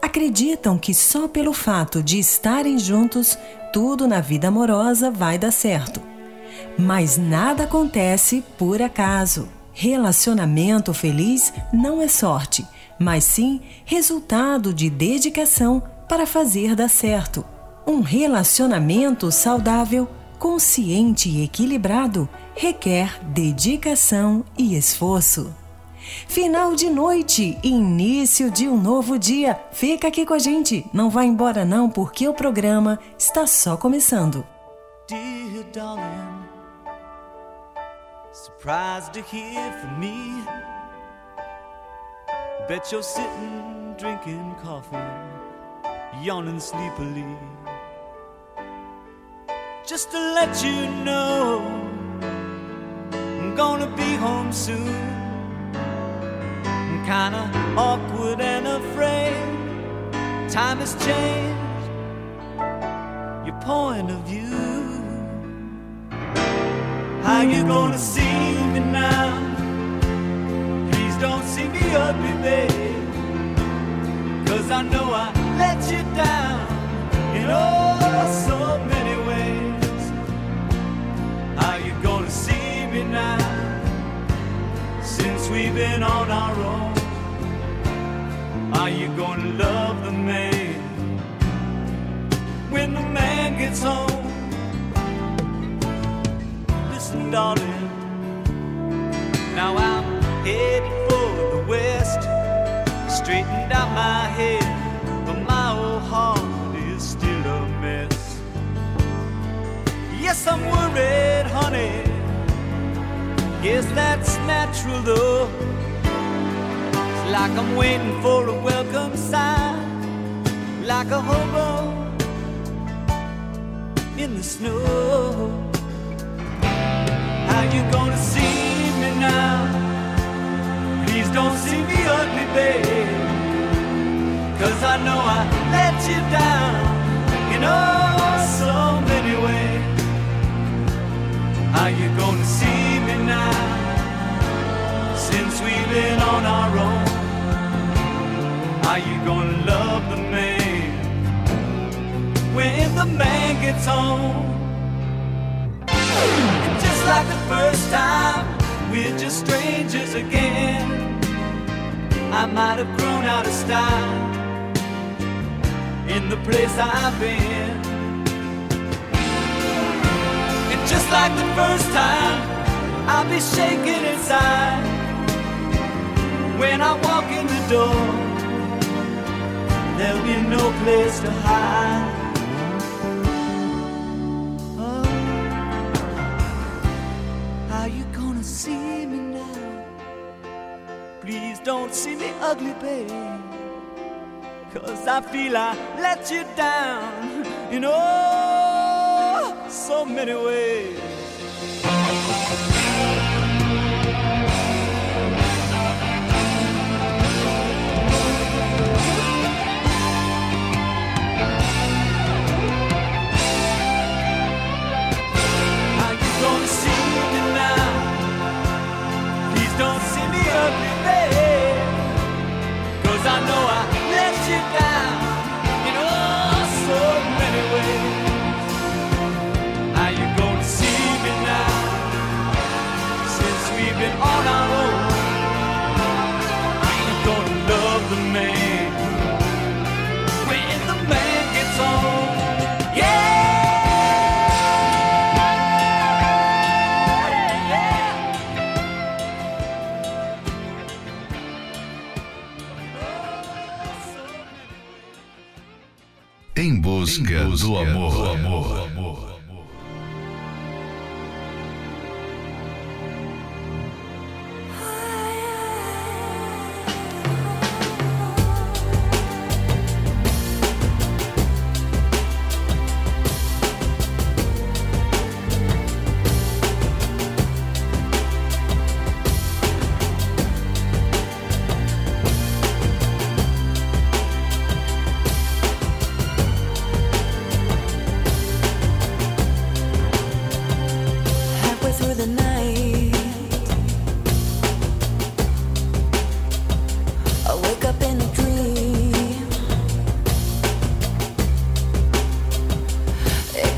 acreditam que só pelo fato de estarem juntos, tudo na vida amorosa vai dar certo. Mas nada acontece por acaso. Relacionamento feliz não é sorte, mas sim resultado de dedicação para fazer dar certo. Um relacionamento saudável, consciente e equilibrado requer dedicação e esforço. Final de noite, início de um novo dia. Fica aqui com a gente, não vá embora não, porque o programa está só começando. Dear darling, surprised to hear from me. Bet you're sitting drinking coffee, yawning sleepily. Just to let you know, I'm gonna be home soon. Kinda awkward and afraid. Time has changed your point of view. How you gonna see me now? Please don't see me ugly, babe. Cause I know I let you down in oh so many ways. How you gonna see me now? Since we've been on our own. Are you gonna love the man when the man gets home? Listen, darling, now I'm headed for the west. Straightened out my head, but my old heart is still a mess. Yes, I'm worried, honey. Guess that's natural though like I'm waiting for a welcome sign, like a hobo in the snow. How you gonna see me now? Please don't see me ugly, babe. Cause I know I let you down in oh so many ways. How you gonna see me now? Since we've been on our own. Are you gonna love the man when the man gets home? And just like the first time, we're just strangers again. I might have grown out of style in the place I've been. And just like the first time, I'll be shaking inside when I walk in the door there'll be no place to hide. Oh, how you gonna see me now? Please don't see me ugly, babe. Cause I feel I let you down in oh so many ways. Busca, do amor. Do amor.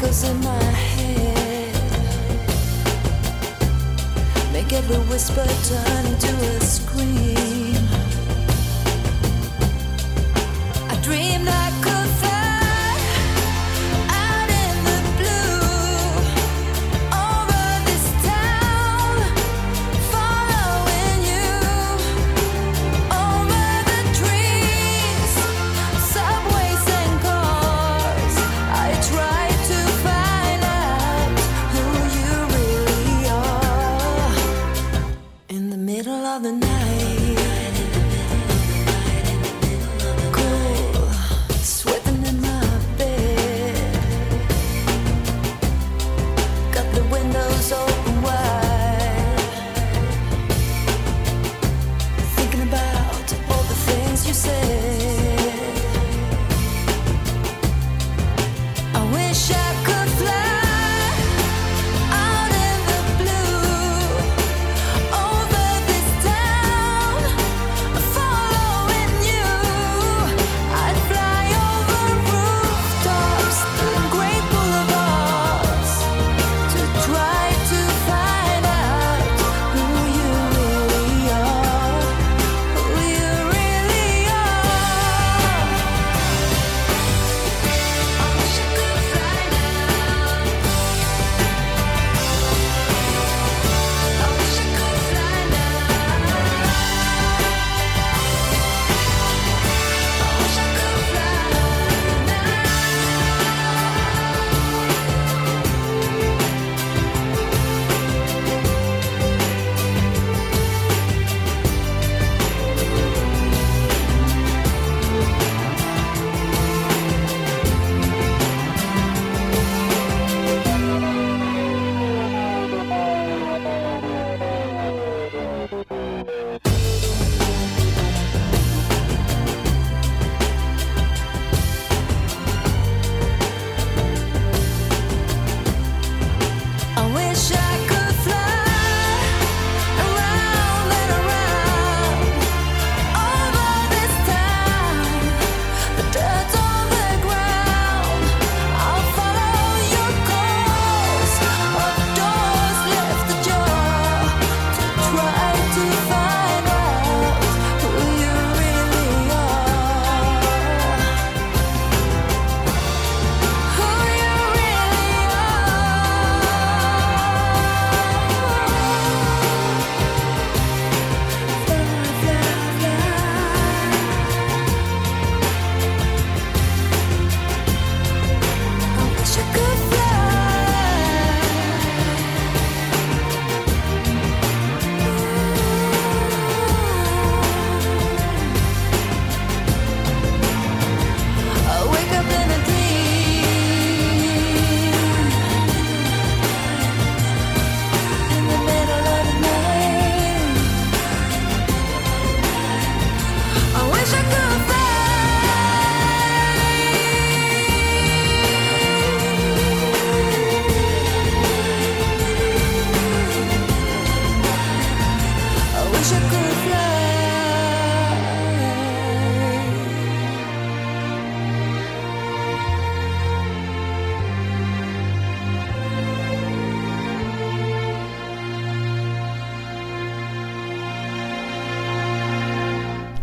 in my head. Make every whisper turn into a scream.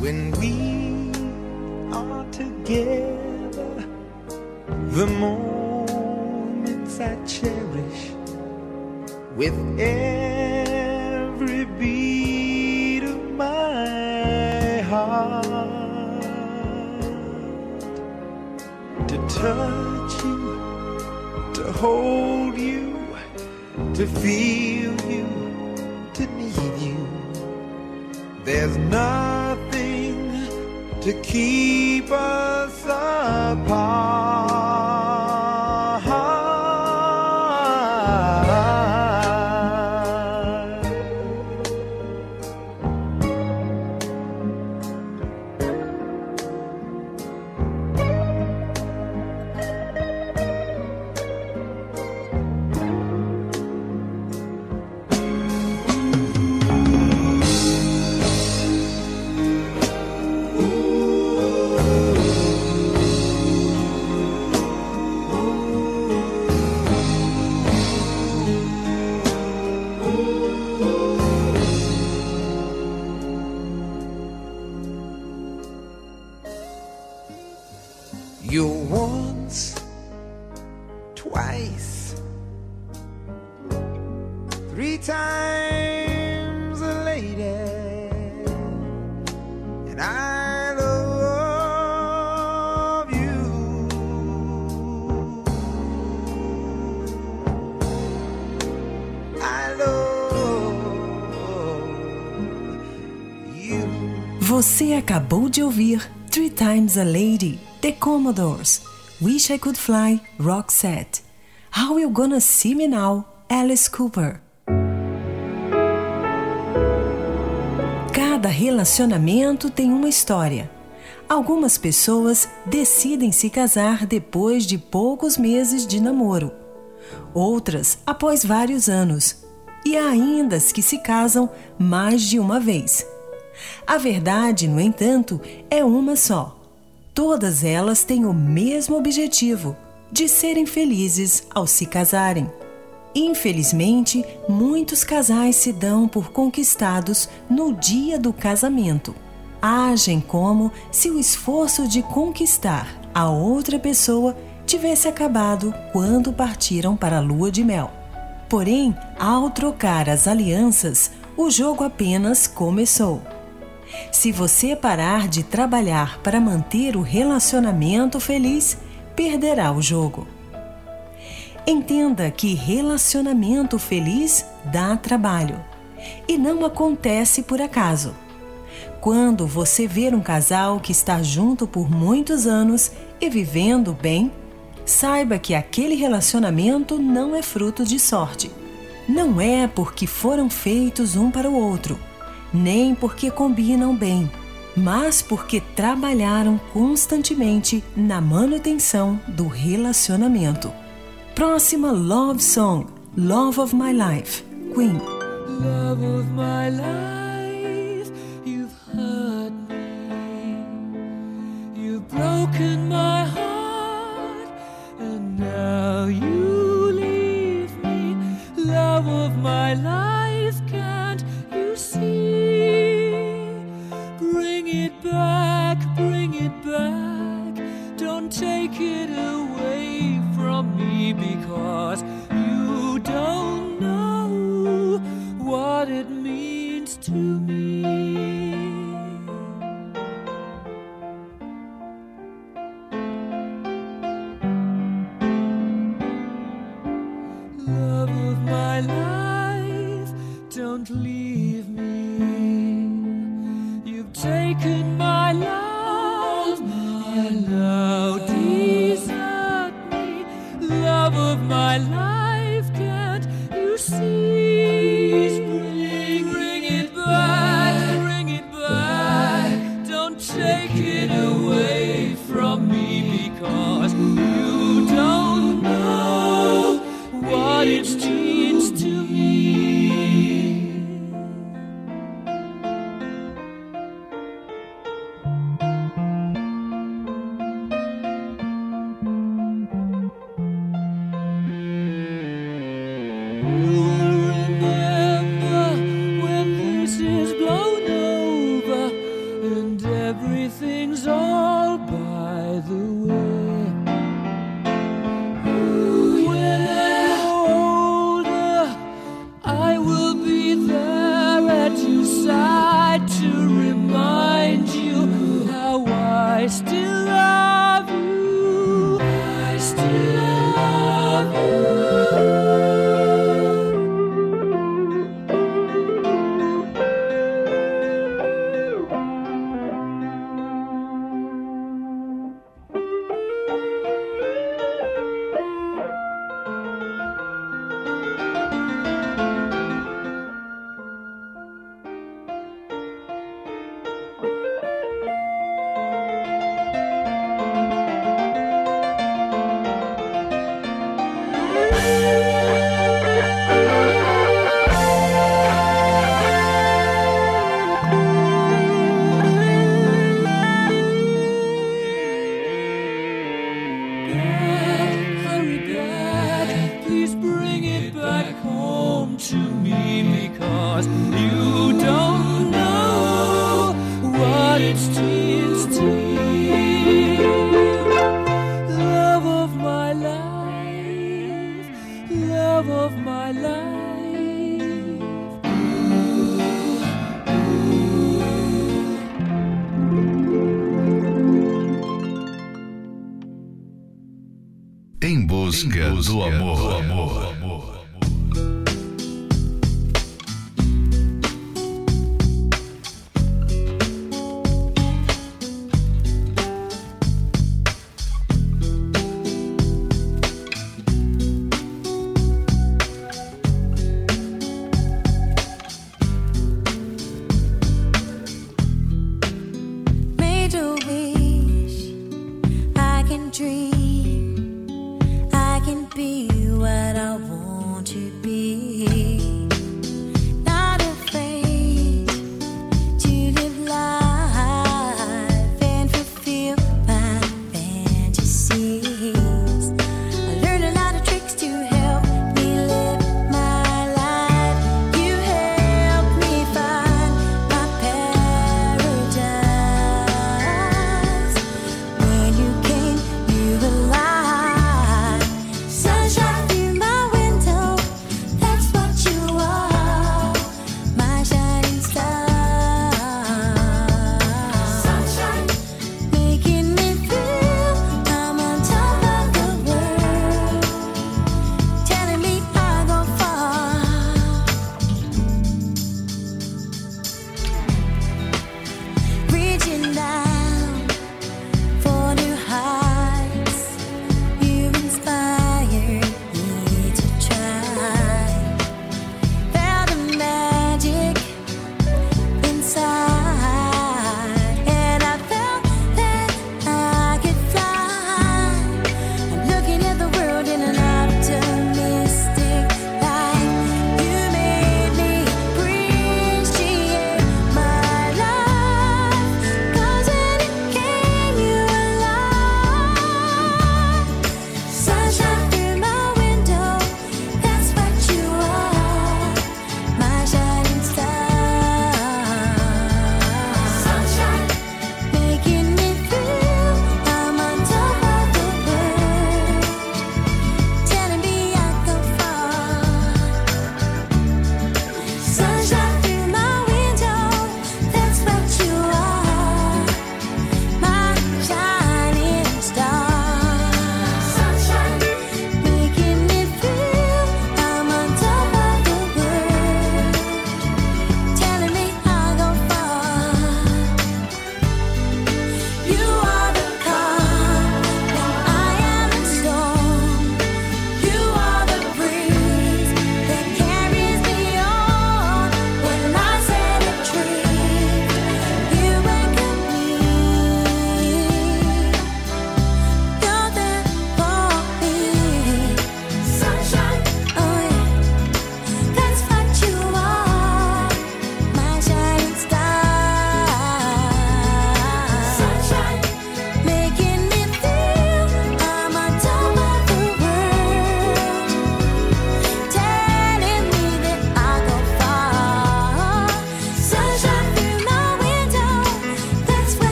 When we are together, the moments I cherish with every beat of my heart to touch you, to hold you, to feel you, to need you. There's nothing to keep us apart. Ouvir Three Times a Lady, The Commodores, Wish I Could Fly, Roxette, How You Gonna See Me Now, Alice Cooper. Cada relacionamento tem uma história. Algumas pessoas decidem se casar depois de poucos meses de namoro, outras após vários anos, e há ainda as que se casam mais de uma vez. A verdade, no entanto, é uma só. Todas elas têm o mesmo objetivo, de serem felizes ao se casarem. Infelizmente, muitos casais se dão por conquistados no dia do casamento. Agem como se o esforço de conquistar a outra pessoa tivesse acabado quando partiram para a lua de mel. Porém, ao trocar as alianças, o jogo apenas começou. Se você parar de trabalhar para manter o relacionamento feliz, perderá o jogo. Entenda que relacionamento feliz dá trabalho e não acontece por acaso. Quando você ver um casal que está junto por muitos anos e vivendo bem, saiba que aquele relacionamento não é fruto de sorte. Não é porque foram feitos um para o outro, nem porque combinam bem, mas porque trabalharam constantemente na manutenção do relacionamento. Próxima Love Song, Love of My Life, Queen. love of my life. You've hurt me, you've broken my heart, and now you leave me. Love of my life,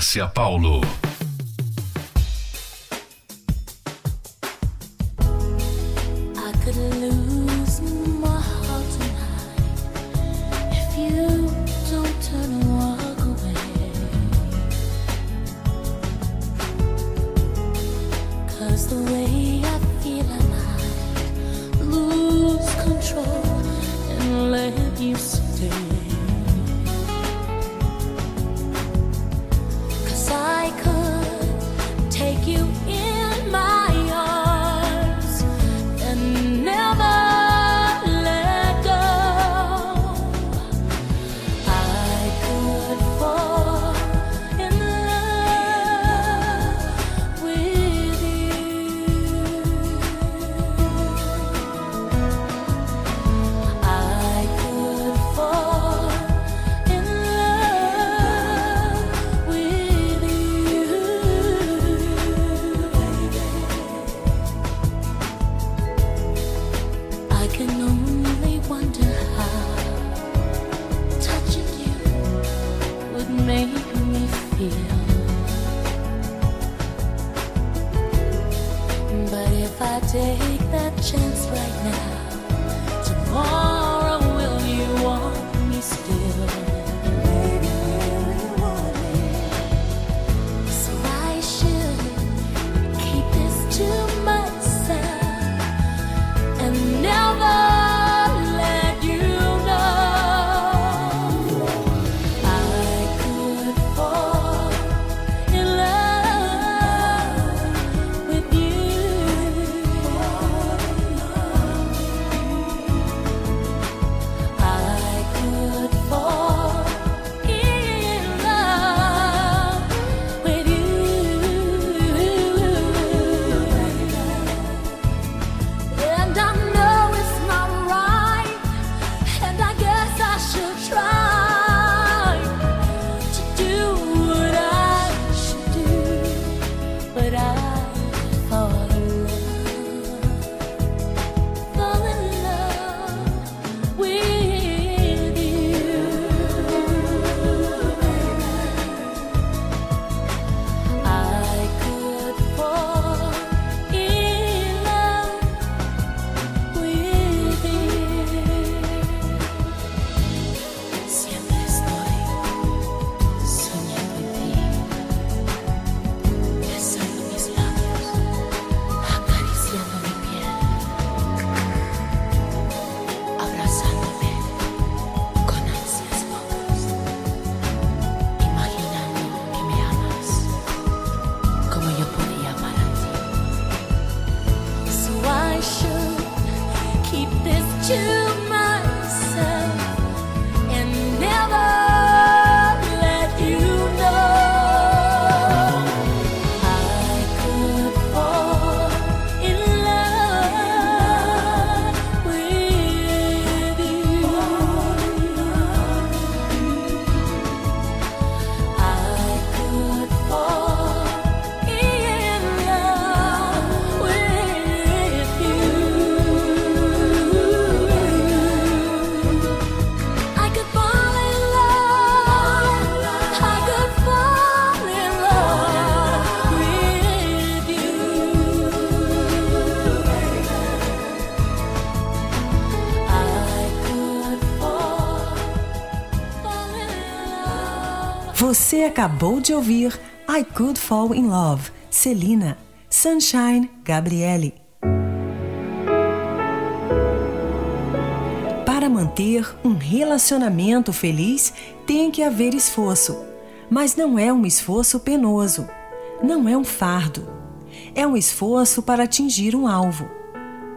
away. 'Cause the way acabou de ouvir I Could Fall in Love, Celina, Sunshine, Gabriele. Para manter um relacionamento feliz, tem que haver esforço. Mas não é um esforço penoso. Não é um fardo. É um esforço para atingir um alvo.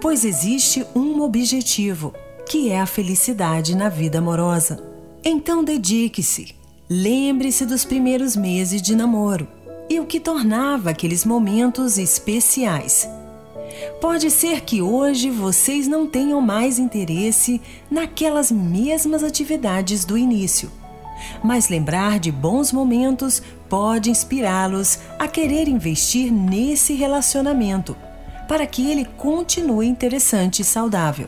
Pois existe um objetivo, que é a felicidade na vida amorosa. Então dedique-se. Lembre-se dos primeiros meses de namoro e o que tornava aqueles momentos especiais. Pode ser que hoje vocês não tenham mais interesse naquelas mesmas atividades do início, mas lembrar de bons momentos pode inspirá-los a querer investir nesse relacionamento para que ele continue interessante e saudável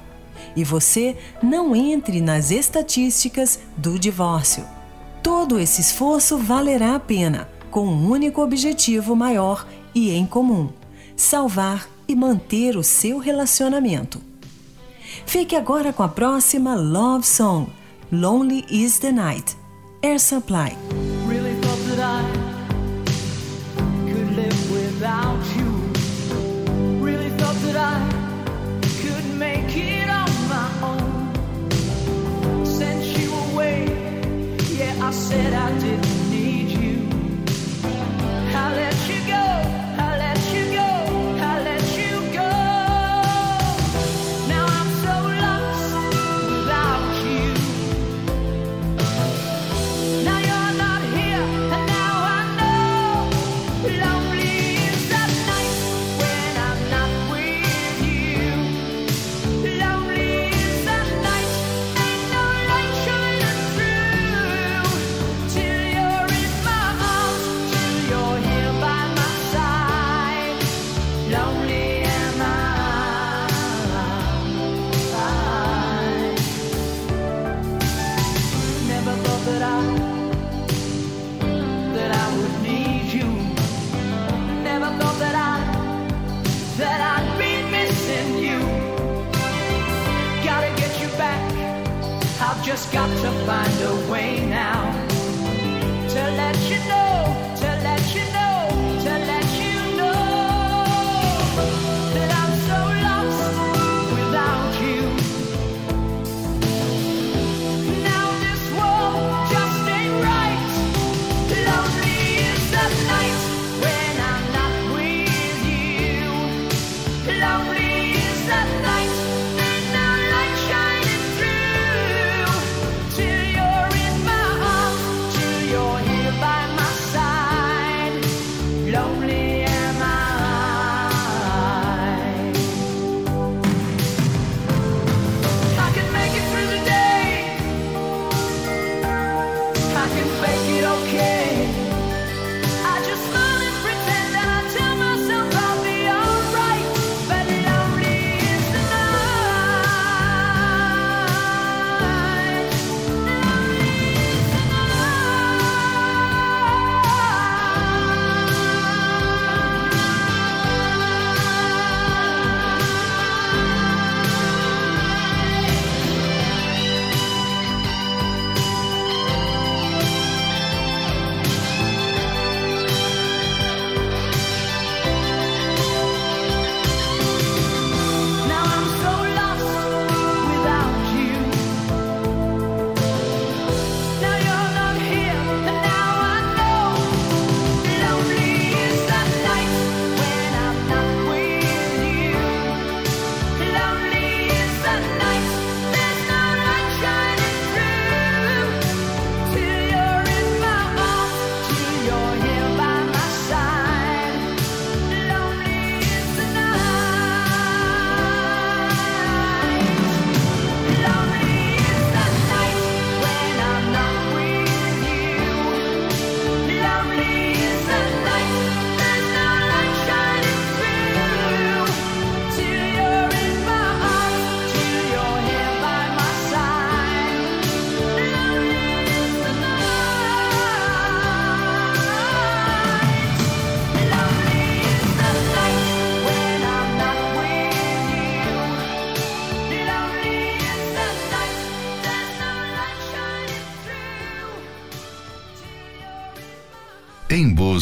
e você não entre nas estatísticas do divórcio. Todo esse esforço valerá a pena, com um único objetivo maior e em comum: salvar e manter o seu relacionamento. Fique agora com a próxima Love Song, Lonely is the Night, Air Supply. really I said I didn't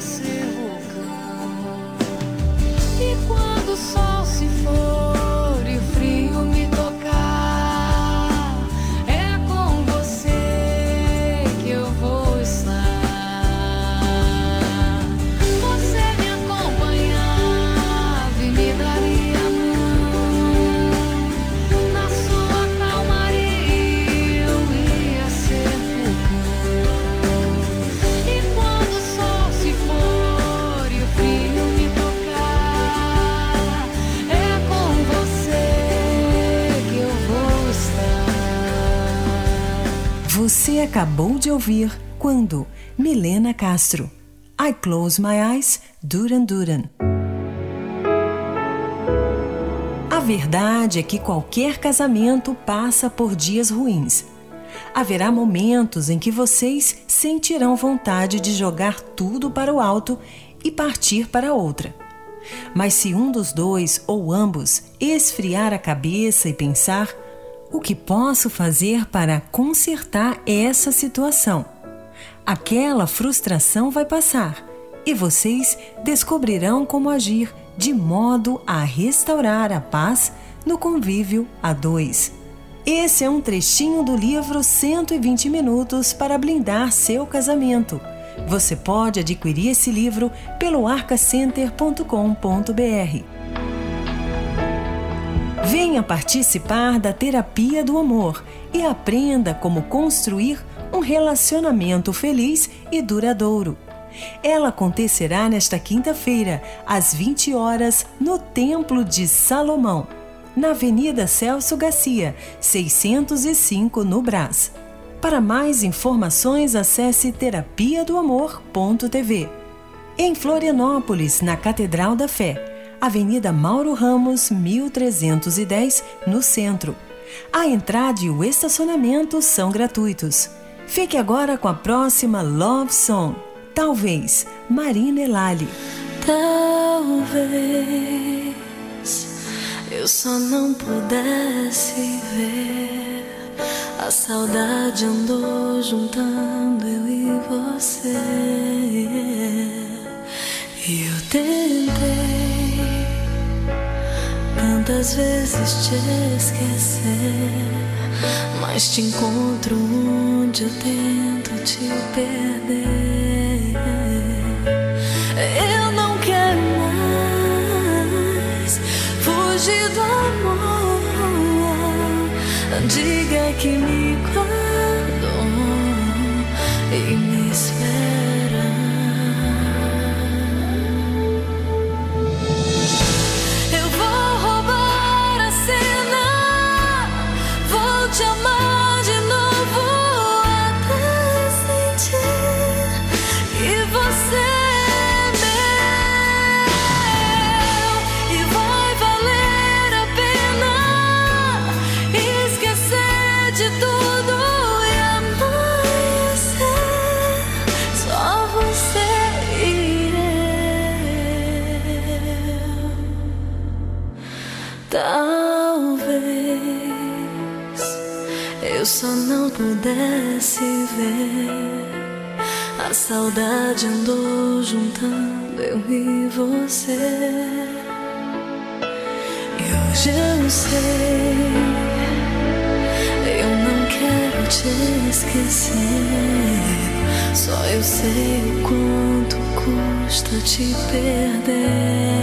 nascer vulcão. E quando o sol acabou de ouvir Quando, Milena Castro. I Close My Eyes, Duran Duran. A verdade é que qualquer casamento passa por dias ruins. Haverá momentos em que vocês sentirão vontade de jogar tudo para o alto e partir para outra. Mas se um dos dois ou ambos esfriar a cabeça e pensar: o que posso fazer para consertar essa situação? Aquela frustração vai passar e vocês descobrirão como agir de modo a restaurar a paz no convívio a dois. Esse é um trechinho do livro 120 Minutos para Blindar Seu Casamento. Você pode adquirir esse livro pelo arcacenter.com.br. Venha participar da terapia do amor e aprenda como construir um relacionamento feliz e duradouro. Ela acontecerá nesta quinta-feira, às 20 horas, no Templo de Salomão, na Avenida Celso Garcia, 605, no Brás. Para mais informações, acesse terapia do amor.tv. Em Florianópolis, na Catedral da Fé, Avenida Mauro Ramos, 1310, no centro. A entrada e o estacionamento são gratuitos. Fique agora com a próxima Love Song. Talvez, Marina Elali. Talvez eu só não pudesse ver. A saudade andou juntando eu e você. E eu tentei tantas vezes te esquecer. Mas te encontro onde eu tento te perder. Eu não quero mais fugir do amor. Diga que me guardou pudesse ver. A saudade andou juntando eu e você. E hoje eu sei, eu não quero te esquecer. Só eu sei o quanto custa te perder.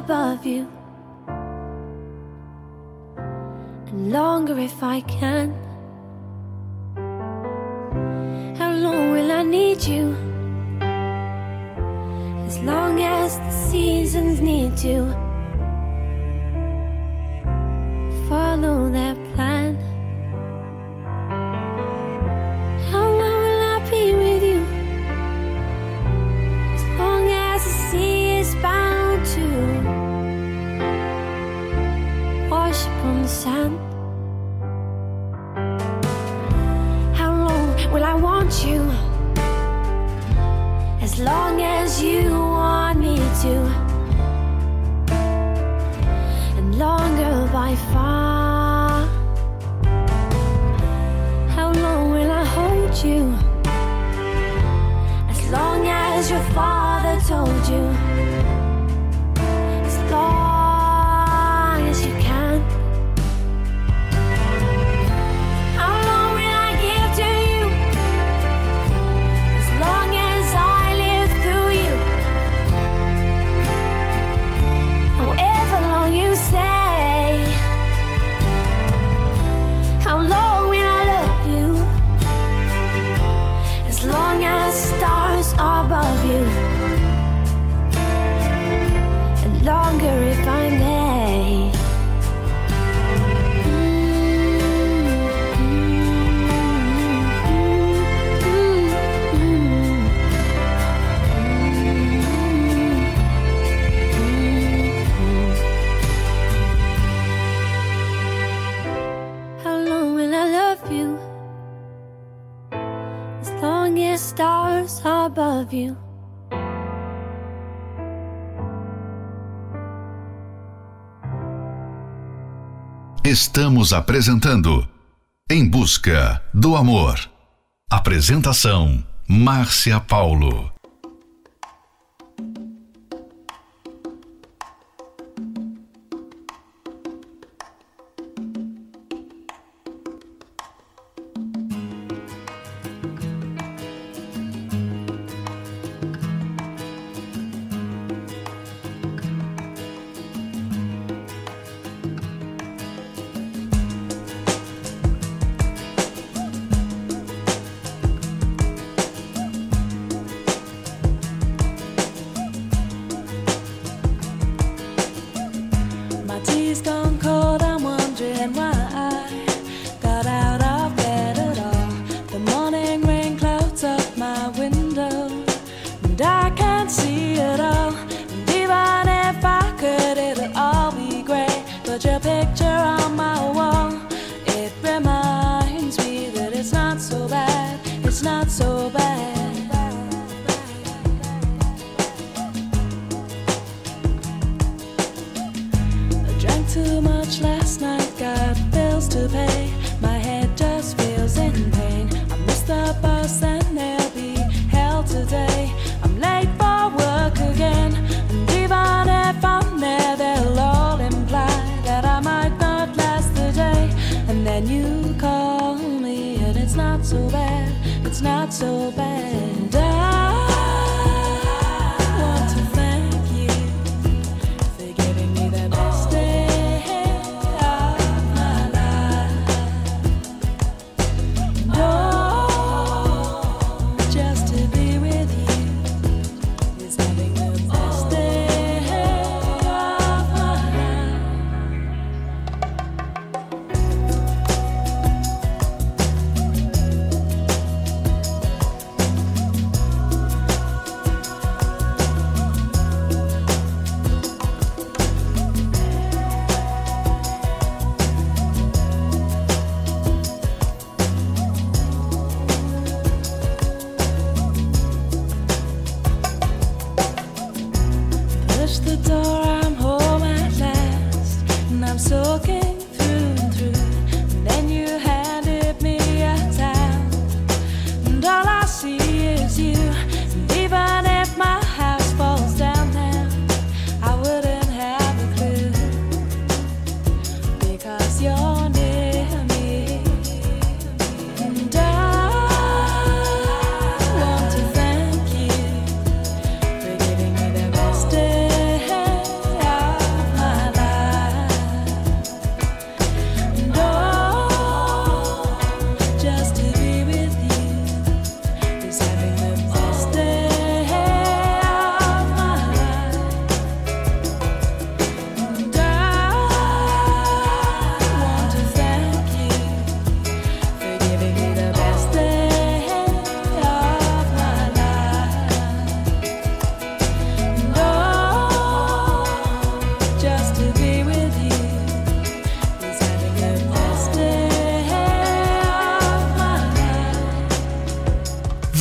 above you. And longer if I can. How long will I need you? As long as the seasons need you. stars above you. Estamos apresentando Em Busca do Amor. Apresentação Márcia Paulo.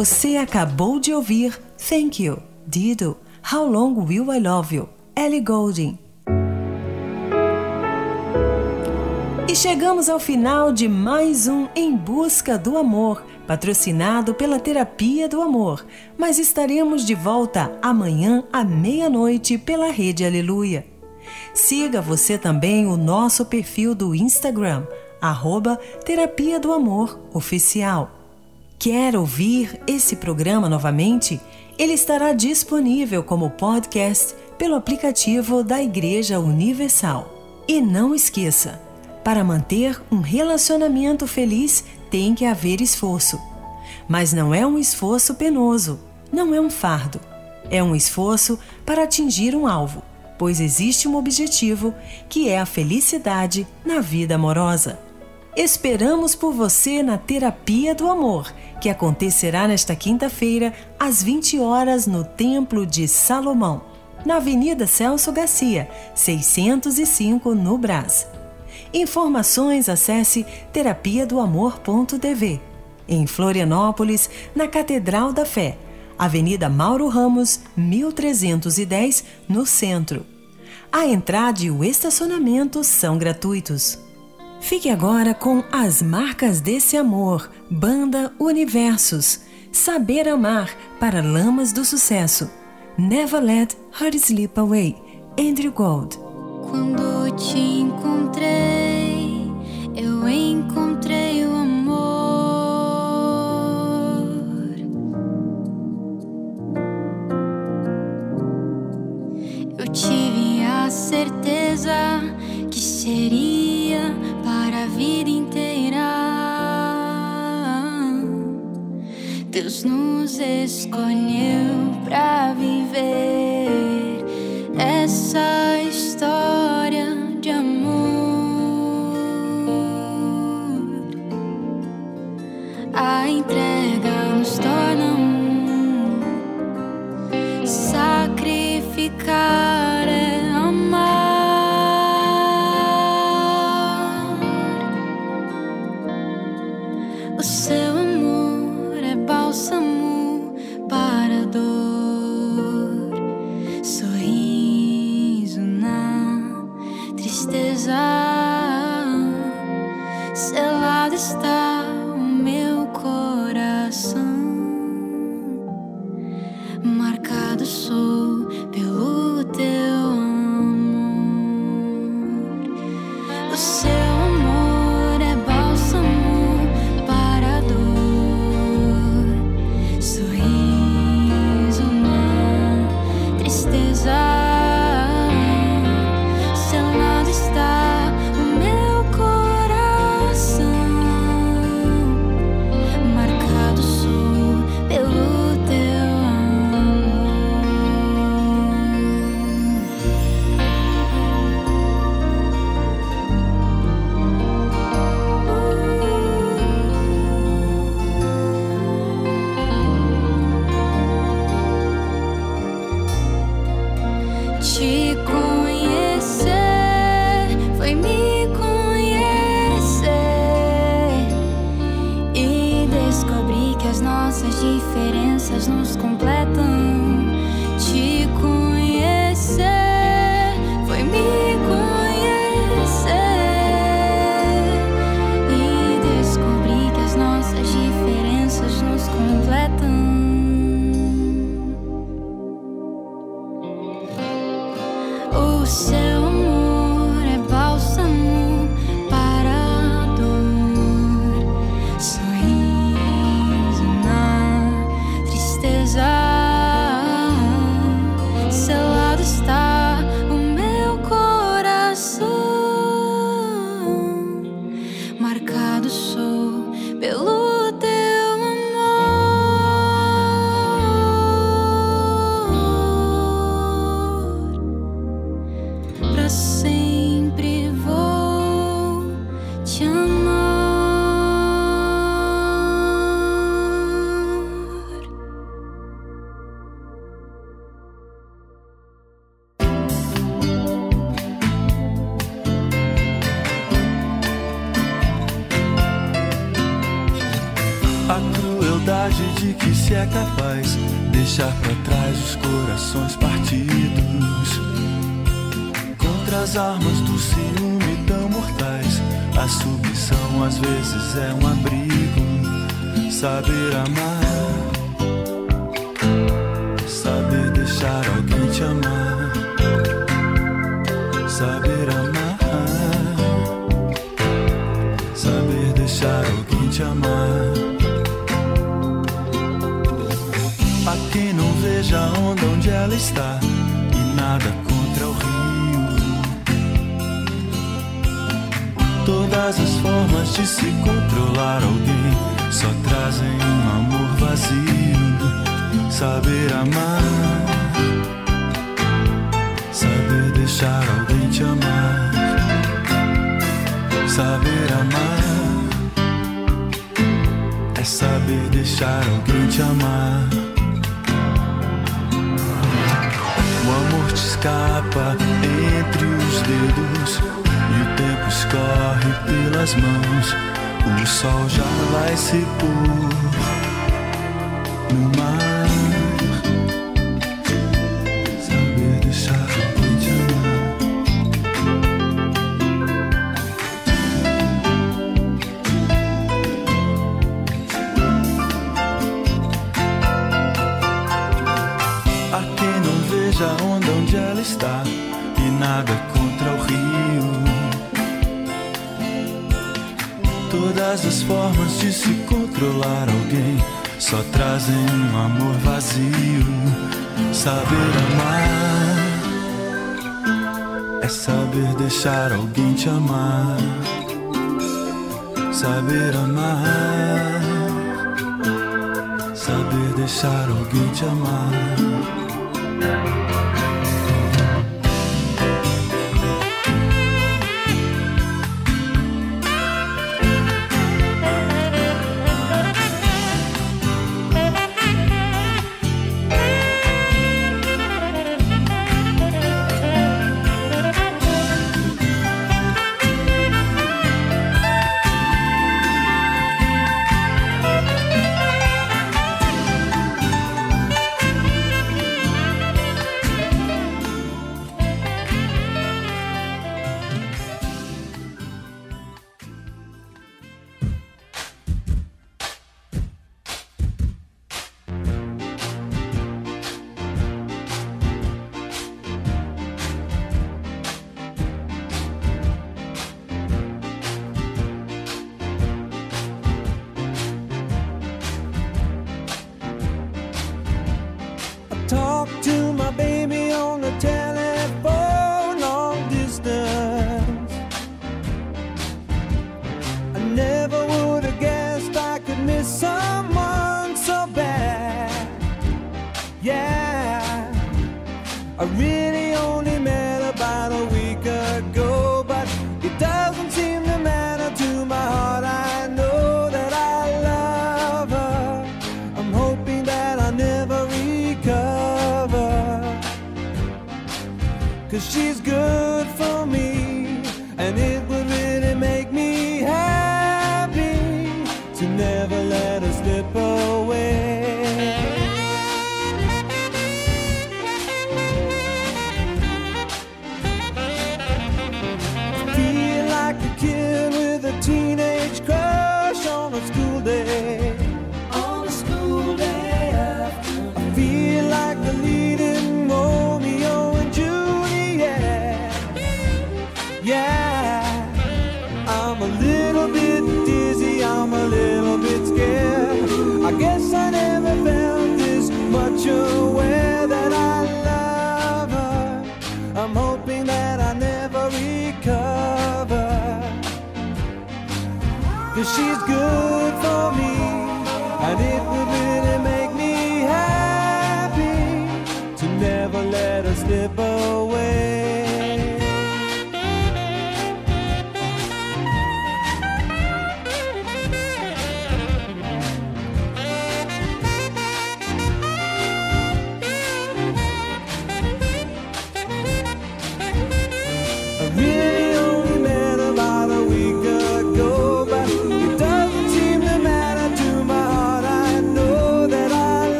Você acabou de ouvir Thank You, Dido, How Long Will I Love You, Ellie Goulding. E chegamos ao final de mais um Em Busca do Amor, patrocinado pela Terapia do Amor. Mas estaremos de volta amanhã à meia-noite pela Rede Aleluia. Siga você também o nosso perfil do Instagram, arroba Terapia do Amor Oficial. Quer ouvir esse programa novamente? Ele estará disponível como podcast pelo aplicativo da Igreja Universal. E não esqueça, para manter um relacionamento feliz tem que haver esforço. Mas não é um esforço penoso, não é um fardo. É um esforço para atingir um alvo, pois existe um objetivo que é a felicidade na vida amorosa. Esperamos por você na Terapia do Amor, que acontecerá nesta quinta-feira, às 20 horas, no Templo de Salomão, na Avenida Celso Garcia, 605, no Brás. Informações acesse terapia do amor.tv. Em Florianópolis, na Catedral da Fé, Avenida Mauro Ramos, 1310, no centro. A entrada e o estacionamento são gratuitos. Fique agora com As Marcas desse Amor, Banda Universos. Saber Amar para Lamas do Sucesso. Never Let Her Slip Away, Andrew Gold. Quando te encontrei, eu encontrei o amor. Eu tive a certeza que seria escolheu para viver nos completam. ela está e nada contra o rio. Todas as formas de se controlar alguém só trazem um amor vazio. Saber amar, saber deixar alguém te amar, saber amar é saber deixar alguém te amar. escapa entre os dedos e o tempo escorre pelas mãos. O sol já vai se pôr numa Saber amar é saber deixar alguém te amar. Saber amar, saber deixar alguém te amar.